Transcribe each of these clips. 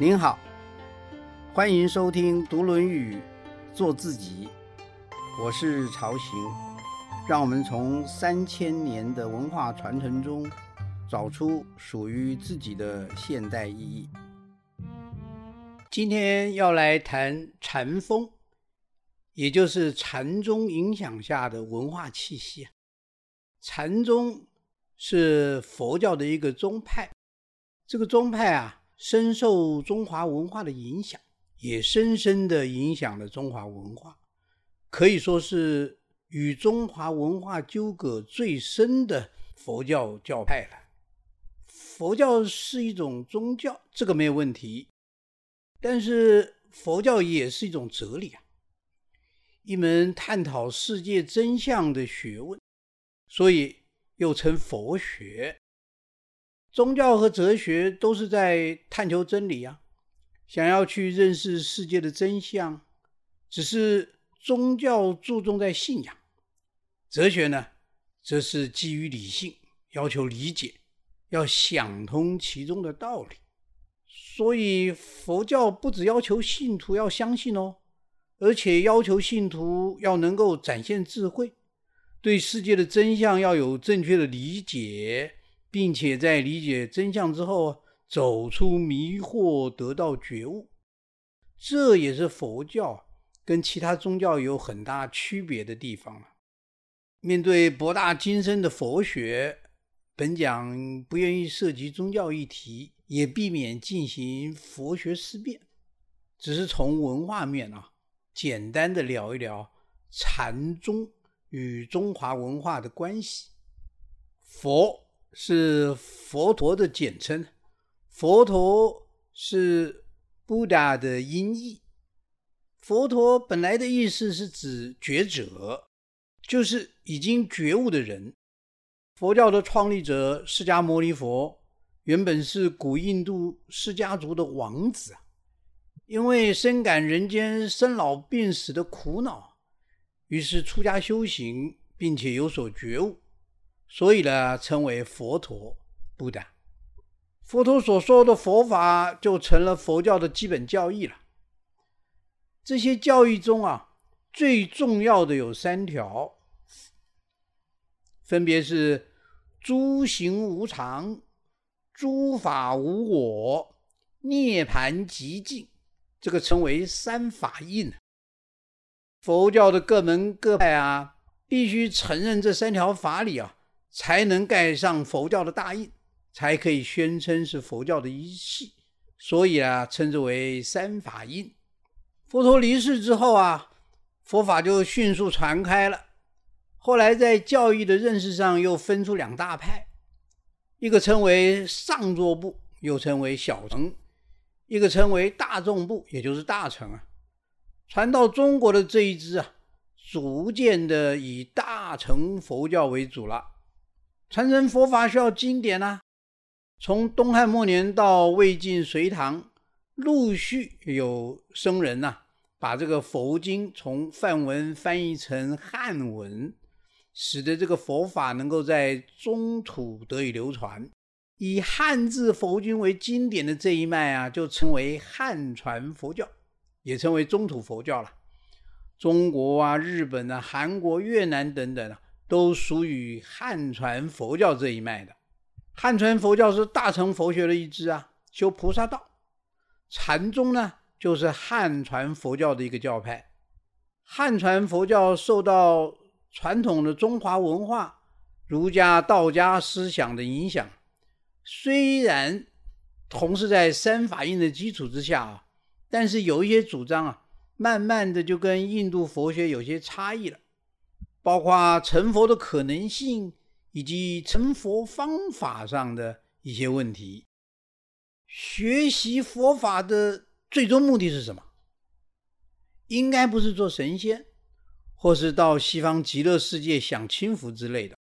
您好，欢迎收听《读论语》，做自己。我是曹行，让我们从三千年的文化传承中，找出属于自己的现代意义。今天要来谈禅风，也就是禅宗影响下的文化气息。禅宗是佛教的一个宗派，这个宗派啊，深受中华文化的影响，也深深的影响了中华文化，可以说是与中华文化纠葛最深的佛教教派了。佛教是一种宗教，这个没有问题。但是佛教也是一种哲理啊，一门探讨世界真相的学问，所以又称佛学。宗教和哲学都是在探求真理啊，想要去认识世界的真相。只是宗教注重在信仰，哲学呢，则是基于理性，要求理解，要想通其中的道理。所以佛教不只要求信徒要相信哦，而且要求信徒要能够展现智慧，对世界的真相要有正确的理解，并且在理解真相之后走出迷惑，得到觉悟。这也是佛教跟其他宗教有很大区别的地方了。面对博大精深的佛学，本讲不愿意涉及宗教议题。也避免进行佛学思辨，只是从文化面啊，简单的聊一聊禅宗与中华文化的关系。佛是佛陀的简称，佛陀是 Buddha 的音译。佛陀本来的意思是指觉者，就是已经觉悟的人。佛教的创立者释迦牟尼佛。原本是古印度释迦族的王子啊，因为深感人间生老病死的苦恼，于是出家修行，并且有所觉悟，所以呢，称为佛陀。不的，佛陀所说的佛法就成了佛教的基本教义了。这些教义中啊，最重要的有三条，分别是诸行无常。诸法无我，涅盘极静，这个称为三法印。佛教的各门各派啊，必须承认这三条法理啊，才能盖上佛教的大印，才可以宣称是佛教的一系。所以啊，称之为三法印。佛陀离世之后啊，佛法就迅速传开了。后来在教义的认识上，又分出两大派。一个称为上座部，又称为小乘；一个称为大众部，也就是大乘啊。传到中国的这一支啊，逐渐的以大乘佛教为主了。传承佛法需要经典啊，从东汉末年到魏晋隋唐，陆续有僧人呐，把这个佛经从梵文翻译成汉文。使得这个佛法能够在中土得以流传，以汉字佛经为经典的这一脉啊，就称为汉传佛教，也称为中土佛教了。中国啊、日本啊、韩国、越南等等啊，都属于汉传佛教这一脉的。汉传佛教是大乘佛学的一支啊，修菩萨道。禅宗呢，就是汉传佛教的一个教派。汉传佛教受到传统的中华文化、儒家、道家思想的影响，虽然同是在三法印的基础之下啊，但是有一些主张啊，慢慢的就跟印度佛学有些差异了，包括成佛的可能性以及成佛方法上的一些问题。学习佛法的最终目的是什么？应该不是做神仙。或是到西方极乐世界享清福之类的。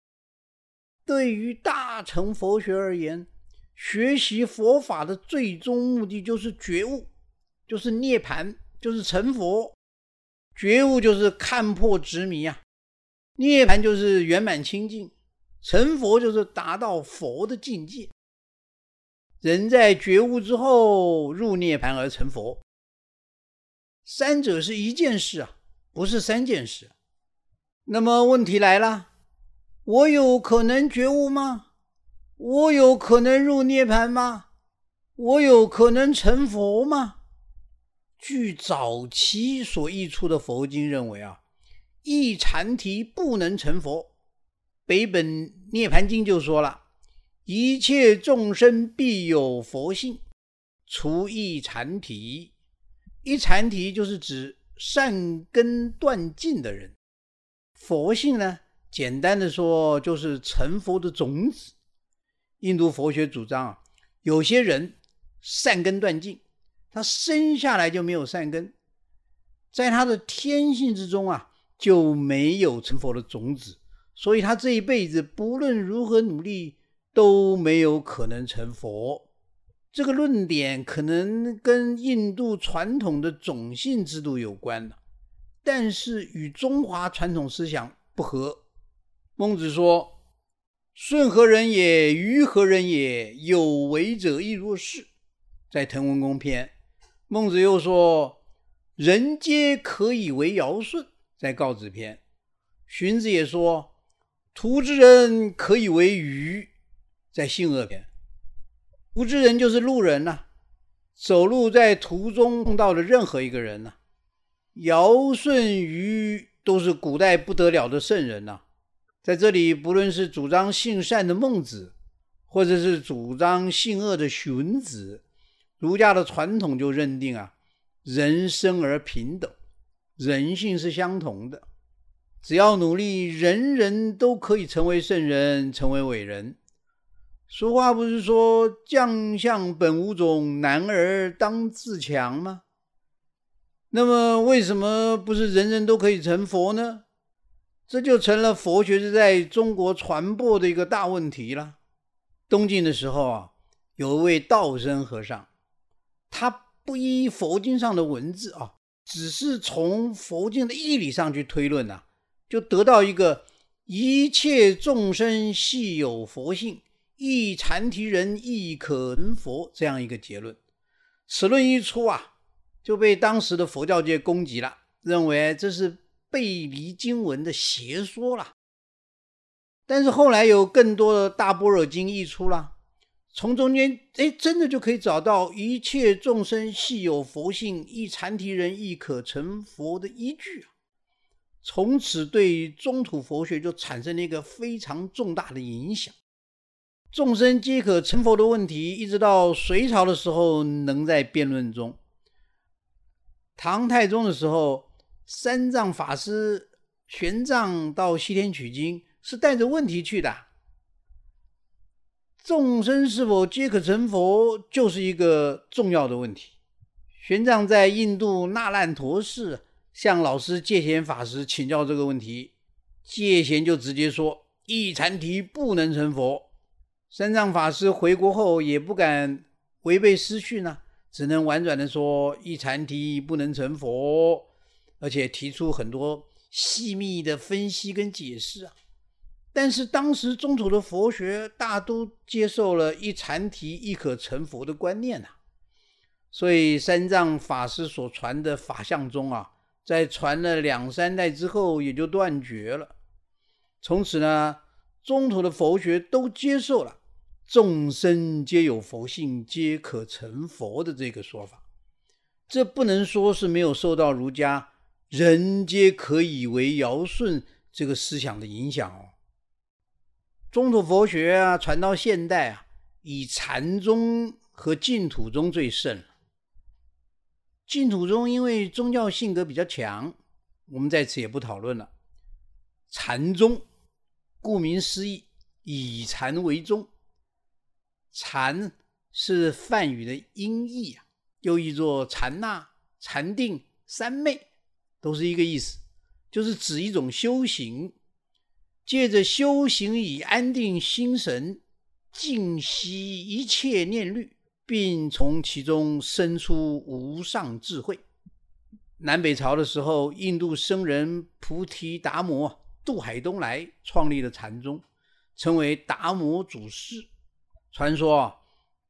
对于大乘佛学而言，学习佛法的最终目的就是觉悟，就是涅盘，就是成佛。觉悟就是看破执迷啊，涅盘就是圆满清净，成佛就是达到佛的境界。人在觉悟之后入涅盘而成佛。三者是一件事啊，不是三件事。那么问题来了，我有可能觉悟吗？我有可能入涅盘吗？我有可能成佛吗？据早期所译出的佛经认为啊，一禅提不能成佛。北本涅盘经就说了，一切众生必有佛性，除一禅提。一禅提就是指善根断尽的人。佛性呢，简单的说就是成佛的种子。印度佛学主张啊，有些人善根断尽。他生下来就没有善根，在他的天性之中啊，就没有成佛的种子，所以他这一辈子不论如何努力都没有可能成佛。这个论点可能跟印度传统的种姓制度有关的，但是与中华传统思想不合。孟子说：“顺何人也？于何人也？有为者亦若是。”在《滕文公篇》。孟子又说：“人皆可以为尧舜。”在《告子篇》，荀子也说：“图之人可以为鱼。”在《性恶篇》，图之人就是路人呐，走路在途中碰到的任何一个人呐。尧舜禹都是古代不得了的圣人呐。在这里，不论是主张性善的孟子，或者是主张性恶的荀子。儒家的传统就认定啊，人生而平等，人性是相同的，只要努力，人人都可以成为圣人，成为伟人。俗话不是说“将相本无种，男儿当自强”吗？那么为什么不是人人都可以成佛呢？这就成了佛学是在中国传播的一个大问题了。东晋的时候啊，有一位道生和尚。他不依佛经上的文字啊，只是从佛经的义理上去推论呐，就得到一个一切众生系有佛性，一禅提人亦可成佛这样一个结论。此论一出啊，就被当时的佛教界攻击了，认为这是背离经文的邪说了。但是后来有更多的大般若经译出了。从中间，哎，真的就可以找到一切众生系有佛性，一禅提人亦可成佛的依据啊！从此对中土佛学就产生了一个非常重大的影响。众生皆可成佛的问题，一直到隋朝的时候能在辩论中。唐太宗的时候，三藏法师玄奘到西天取经，是带着问题去的。众生是否皆可成佛，就是一个重要的问题。玄奘在印度那烂陀寺向老师戒贤法师请教这个问题，戒贤就直接说：“一禅提不能成佛。”三藏法师回国后也不敢违背师训呢，只能婉转的说：“一禅提不能成佛。”而且提出很多细密的分析跟解释啊。但是当时中土的佛学大都接受了一禅提亦可成佛的观念呐，所以三藏法师所传的法相宗啊，在传了两三代之后也就断绝了。从此呢，中土的佛学都接受了众生皆有佛性，皆可成佛的这个说法。这不能说是没有受到儒家“人皆可以为尧舜”这个思想的影响哦。中土佛学啊，传到现代啊，以禅宗和净土宗最盛。净土宗因为宗教性格比较强，我们在此也不讨论了。禅宗顾名思义，以禅为宗。禅是梵语的音译啊，又译作禅那、禅定、三昧，都是一个意思，就是指一种修行。借着修行以安定心神，静息一切念虑，并从其中生出无上智慧。南北朝的时候，印度僧人菩提达摩渡海东来，创立了禅宗，成为达摩祖师。传说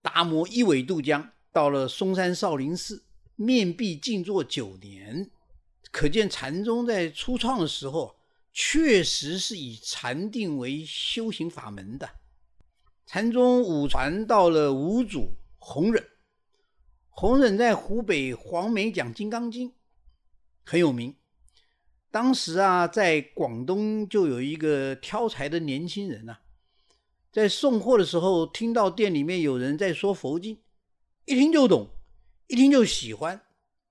达摩一苇渡江，到了嵩山少林寺，面壁静坐九年，可见禅宗在初创的时候，确实是以禅定为修行法门的。禅宗五传到了五祖弘忍，弘忍在湖北黄梅讲《金刚经》，很有名。当时啊，在广东就有一个挑柴的年轻人呐，在送货的时候听到店里面有人在说佛经，一听就懂，一听就喜欢，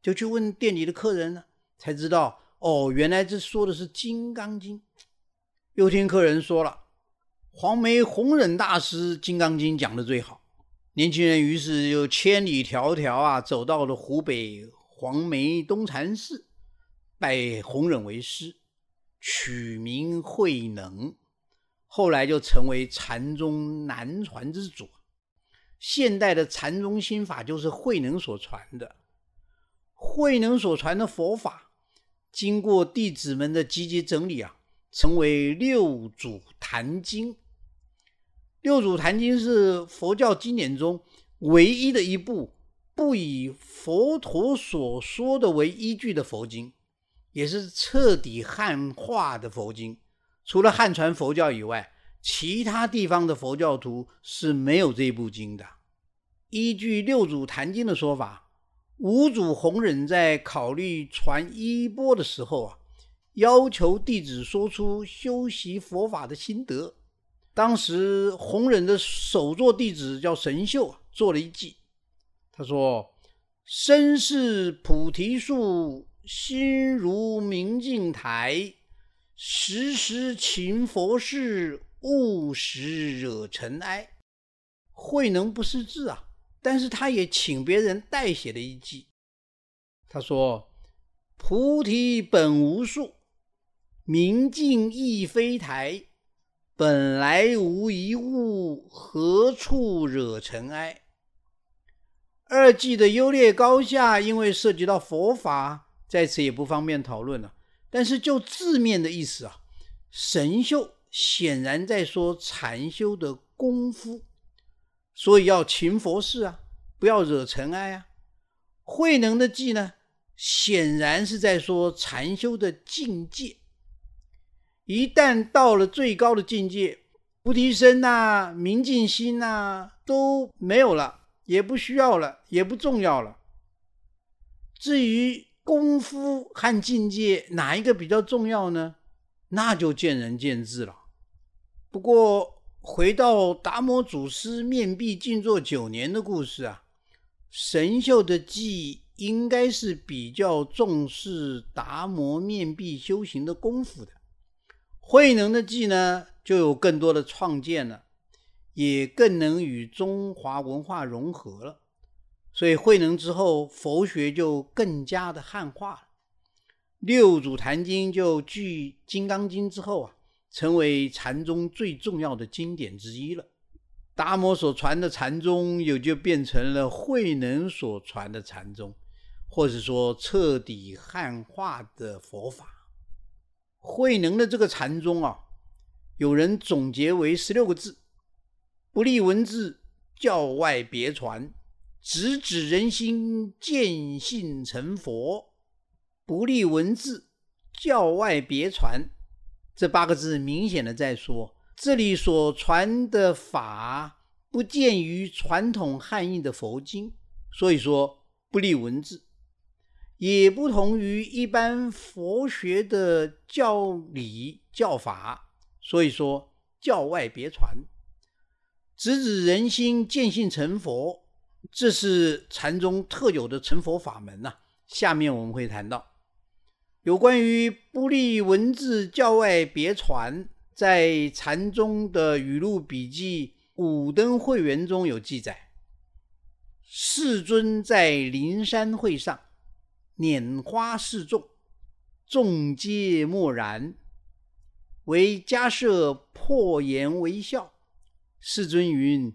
就去问店里的客人呢，才知道哦，原来这说的是《金刚经》。又听客人说了，黄梅弘忍大师《金刚经》讲的最好。年轻人于是又千里迢迢啊，走到了湖北黄梅东禅寺。拜弘忍为师，取名慧能，后来就成为禅宗南传之祖。现代的禅宗心法就是慧能所传的。慧能所传的佛法，经过弟子们的积极整理啊，成为六祖坛经。六祖坛经是佛教经典中唯一的一部不以佛陀所说的为依据的佛经。也是彻底汉化的佛经，除了汉传佛教以外，其他地方的佛教徒是没有这部经的。依据六祖坛经的说法，五祖弘忍在考虑传衣钵的时候啊，要求弟子说出修习佛法的心得。当时弘忍的首座弟子叫神秀，做了一记，他说：“身是菩提树。”心如明镜台，时时勤佛事，勿使惹尘埃。慧能不识字啊，但是他也请别人代写了一记。他说：“菩提本无树，明镜亦非台，本来无一物，何处惹尘埃？”二季的优劣高下，因为涉及到佛法。在此也不方便讨论了，但是就字面的意思啊，神秀显然在说禅修的功夫，所以要勤佛事啊，不要惹尘埃啊。慧能的寂呢，显然是在说禅修的境界。一旦到了最高的境界，菩提身呐、明镜心呐都没有了，也不需要了，也不重要了。至于，功夫和境界哪一个比较重要呢？那就见仁见智了。不过回到达摩祖师面壁静坐九年的故事啊，神秀的记应该是比较重视达摩面壁修行的功夫的。慧能的记呢，就有更多的创建了，也更能与中华文化融合了。所以慧能之后，佛学就更加的汉化了。六祖坛经就继《金刚经》之后啊，成为禅宗最重要的经典之一了。达摩所传的禅宗，也就变成了慧能所传的禅宗，或者说彻底汉化的佛法。慧能的这个禅宗啊，有人总结为十六个字：不立文字，教外别传。直指人心，见性成佛，不立文字，教外别传。这八个字明显的在说，这里所传的法不见于传统汉译的佛经，所以说不立文字，也不同于一般佛学的教理教法，所以说教外别传。直指人心，见性成佛。这是禅宗特有的成佛法门呐。下面我们会谈到有关于不立文字、教外别传，在禅宗的语录笔记《五灯会元》中有记载：世尊在灵山会上拈花示众，众皆默然，为迦舍破颜微笑。世尊云。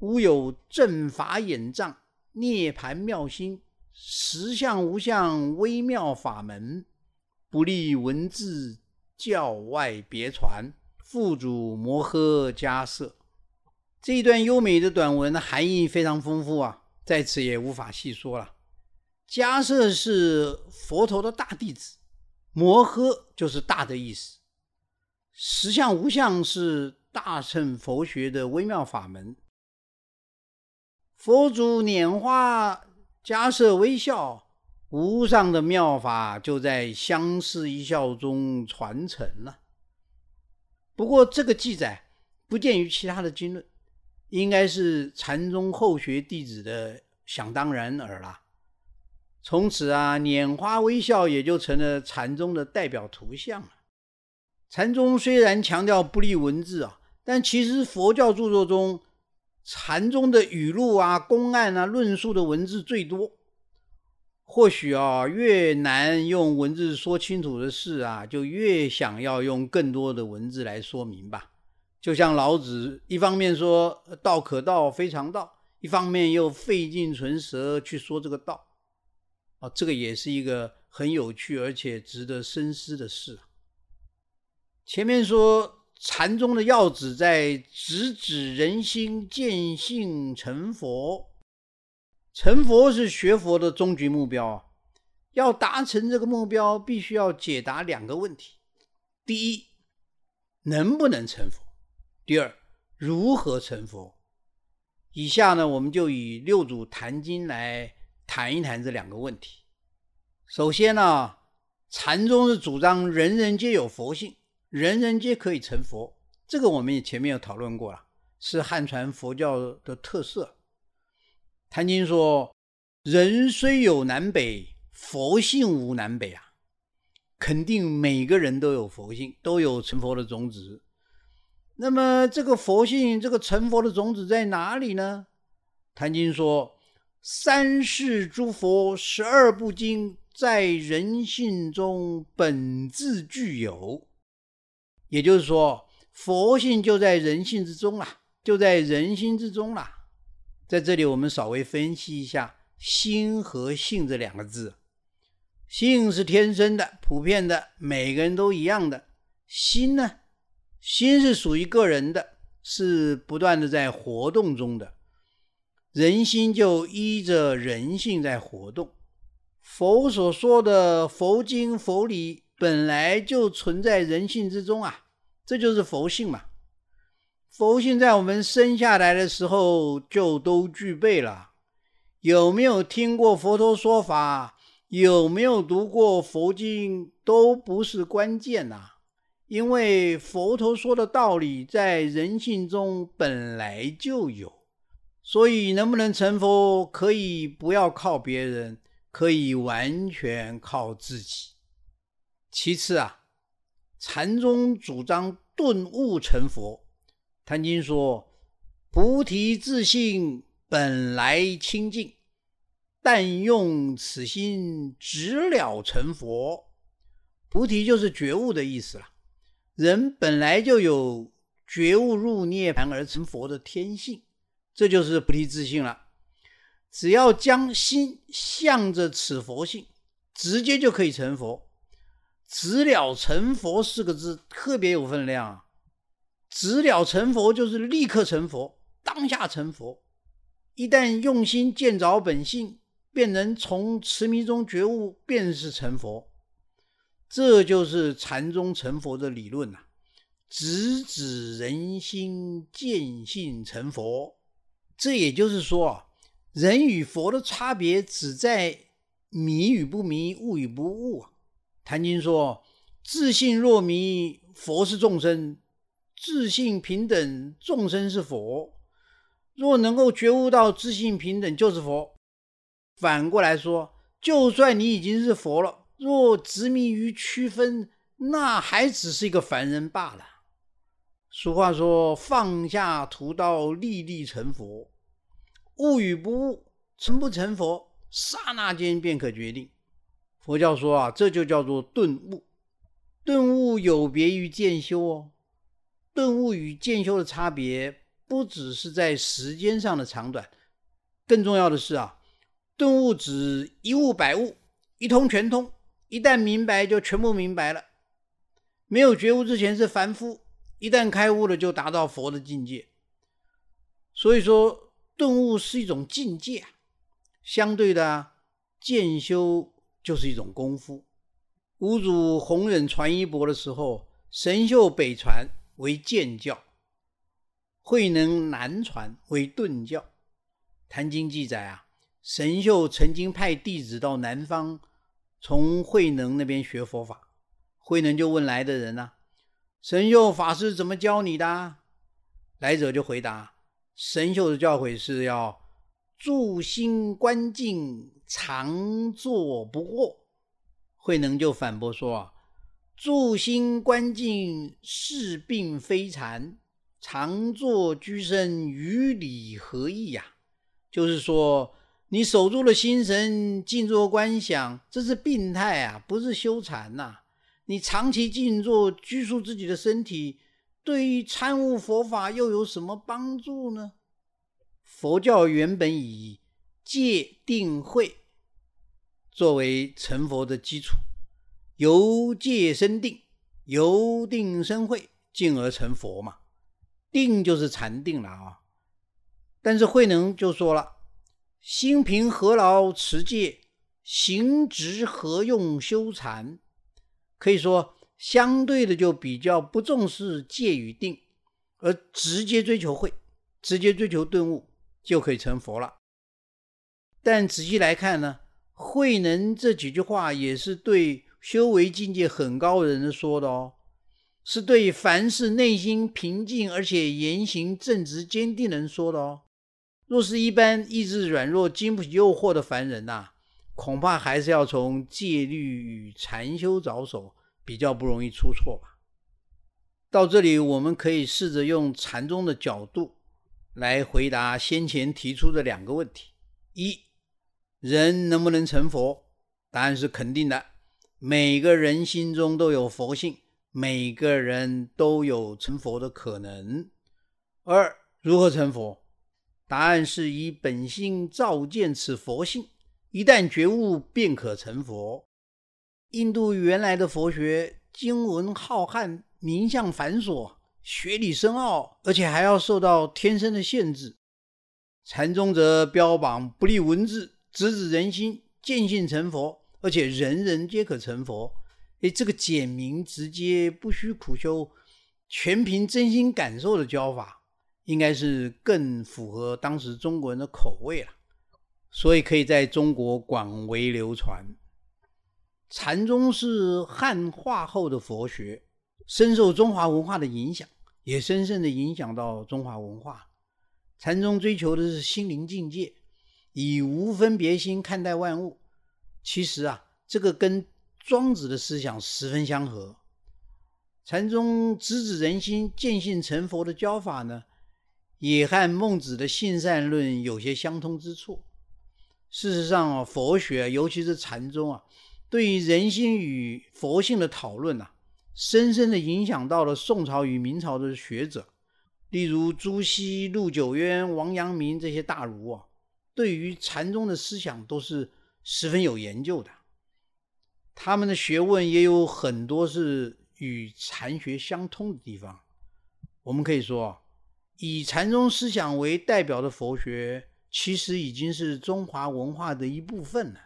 吾有正法眼障，涅盘妙心，实相无相，微妙法门，不立文字，教外别传。父主摩诃迦舍，这一段优美的短文含义非常丰富啊，在此也无法细说了。迦叶是佛陀的大弟子，摩诃就是大的意思。实相无相是大乘佛学的微妙法门。佛祖拈花，迦叶微笑，无上的妙法就在相视一笑中传承了。不过这个记载不见于其他的经论。应该是禅宗后学弟子的想当然耳了。从此啊，拈花微笑也就成了禅宗的代表图像了。禅宗虽然强调不立文字啊，但其实佛教著作中，禅宗的语录啊、公案啊、论述的文字最多。或许啊，越难用文字说清楚的事啊，就越想要用更多的文字来说明吧。就像老子一方面说“道可道，非常道”，一方面又费尽唇舌去说这个道，啊，这个也是一个很有趣而且值得深思的事。前面说禅宗的要旨在直指人心，见性成佛，成佛是学佛的终极目标啊。要达成这个目标，必须要解答两个问题：第一，能不能成佛？第二，如何成佛？以下呢，我们就以六祖坛经来谈一谈这两个问题。首先呢，禅宗是主张人人皆有佛性，人人皆可以成佛。这个我们也前面有讨论过了，是汉传佛教的特色。谭经说：“人虽有南北，佛性无南北啊。”肯定每个人都有佛性，都有成佛的种子。那么这个佛性，这个成佛的种子在哪里呢？谭经说：“三世诸佛十二部经在人性中本自具有。”也就是说，佛性就在人性之中啦，就在人心之中啦。在这里，我们稍微分析一下“心”和“性”这两个字。性是天生的、普遍的，每个人都一样的。心呢？心是属于个人的，是不断的在活动中的，人心就依着人性在活动。佛所说的佛经佛理本来就存在人性之中啊，这就是佛性嘛。佛性在我们生下来的时候就都具备了。有没有听过佛陀说法，有没有读过佛经，都不是关键呐。因为佛陀说的道理在人性中本来就有，所以能不能成佛，可以不要靠别人，可以完全靠自己。其次啊，禅宗主张顿悟成佛。谭经说：“菩提自性本来清净，但用此心直了成佛。”菩提就是觉悟的意思了。人本来就有觉悟入涅盘而成佛的天性，这就是菩提自信了。只要将心向着此佛性，直接就可以成佛。直了成佛四个字特别有分量啊！直了成佛就是立刻成佛，当下成佛。一旦用心见着本性，便能从痴迷中觉悟，便是成佛。这就是禅宗成佛的理论呐，直指人心，见性成佛。这也就是说啊，人与佛的差别只在迷与不迷，悟与不悟啊。谭经说：自信若迷，佛是众生；自信平等，众生是佛。若能够觉悟到自信平等，就是佛。反过来说，就算你已经是佛了。若执迷于区分，那还只是一个凡人罢了。俗话说：“放下屠刀，立地成佛。”悟与不悟，成不成佛，刹那间便可决定。佛教说啊，这就叫做顿悟。顿悟有别于渐修哦。顿悟与渐修的差别，不只是在时间上的长短，更重要的是啊，顿悟指一悟百悟，一通全通。一旦明白，就全部明白了。没有觉悟之前是凡夫，一旦开悟了，就达到佛的境界。所以说，顿悟是一种境界啊。相对的啊，渐修就是一种功夫。五祖弘忍传衣钵的时候，神秀北传为渐教，慧能南传为顿教。《坛经》记载啊，神秀曾经派弟子到南方，从慧能那边学佛法。慧能就问来的人呢：“神秀法师怎么教你的？”来者就回答：“神秀的教诲是要。”住心观境，常坐不惑。慧能就反驳说：“啊，住心观静是病非禅，常坐居身与理何异呀？”就是说，你守住了心神，静坐观想，这是病态啊，不是修禅呐。你长期静坐，拘束自己的身体，对于参悟佛法又有什么帮助呢？佛教原本以戒定慧作为成佛的基础，由戒生定，由定生慧，进而成佛嘛。定就是禅定了啊。但是慧能就说了：“心平何劳持戒？行直何用修禅？”可以说，相对的就比较不重视戒与定，而直接追求慧，直接追求顿悟。就可以成佛了。但仔细来看呢，慧能这几句话也是对修为境界很高的人说的哦，是对凡是内心平静而且言行正直坚定人说的哦。若是一般意志软弱、经不起诱惑的凡人呐，恐怕还是要从戒律与禅修着手，比较不容易出错吧。到这里，我们可以试着用禅宗的角度。来回答先前提出的两个问题：一，人能不能成佛？答案是肯定的。每个人心中都有佛性，每个人都有成佛的可能。二，如何成佛？答案是以本性照见此佛性，一旦觉悟，便可成佛。印度原来的佛学经文浩瀚，名相繁琐。学理深奥，而且还要受到天生的限制。禅宗则标榜不立文字，直指人心，见性成佛，而且人人皆可成佛。哎，这个简明直接，不需苦修，全凭真心感受的教法，应该是更符合当时中国人的口味了。所以可以在中国广为流传。禅宗是汉化后的佛学，深受中华文化的影响。也深深的影响到中华文化。禅宗追求的是心灵境界，以无分别心看待万物。其实啊，这个跟庄子的思想十分相合。禅宗直指人心、见性成佛的教法呢，也和孟子的性善论有些相通之处。事实上啊，佛学尤其是禅宗啊，对于人心与佛性的讨论呐。深深的影响到了宋朝与明朝的学者，例如朱熹、陆九渊、王阳明这些大儒啊，对于禅宗的思想都是十分有研究的。他们的学问也有很多是与禅学相通的地方。我们可以说，以禅宗思想为代表的佛学，其实已经是中华文化的一部分了。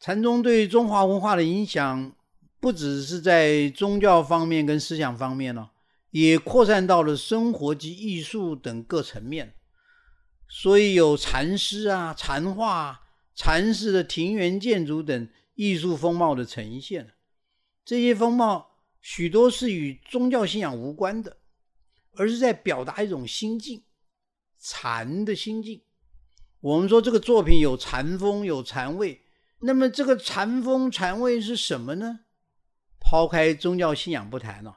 禅宗对中华文化的影响。不只是在宗教方面跟思想方面呢，也扩散到了生活及艺术等各层面。所以有禅师啊、禅画、禅寺的庭园建筑等艺术风貌的呈现。这些风貌许多是与宗教信仰无关的，而是在表达一种心境，禅的心境。我们说这个作品有禅风、有禅味，那么这个禅风、禅味是什么呢？抛开宗教信仰不谈呢，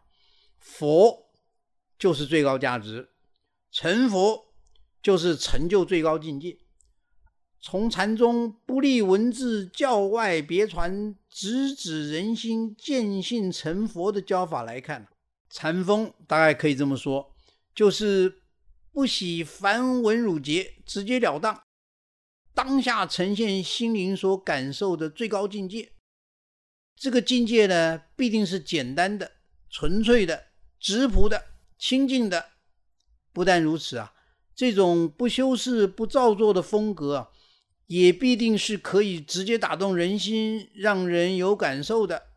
佛就是最高价值，成佛就是成就最高境界。从禅宗不立文字、教外别传、直指人心、见性成佛的教法来看，禅风大概可以这么说，就是不喜繁文缛节，直截了当，当下呈现心灵所感受的最高境界。这个境界呢，必定是简单的、纯粹的、质朴的、清净的。不但如此啊，这种不修饰、不造作的风格啊，也必定是可以直接打动人心、让人有感受的。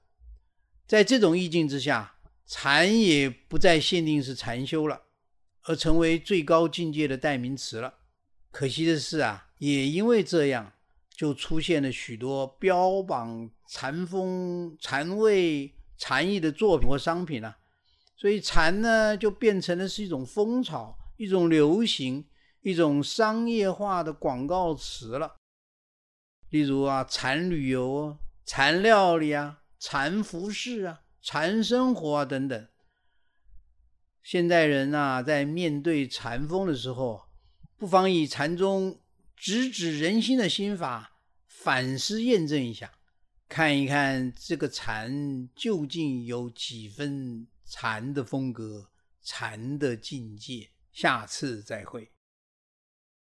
在这种意境之下，禅也不再限定是禅修了，而成为最高境界的代名词了。可惜的是啊，也因为这样，就出现了许多标榜禅风、禅味、禅意的作品或商品了。所以禅呢，就变成了是一种风潮、一种流行、一种商业化的广告词了。例如啊，禅旅游、禅料理啊。禅服饰啊，禅生活啊，等等。现代人呐，在面对禅风的时候，不妨以禅宗直指人心的心法反思验证一下，看一看这个禅究竟有几分禅的风格、禅的境界。下次再会。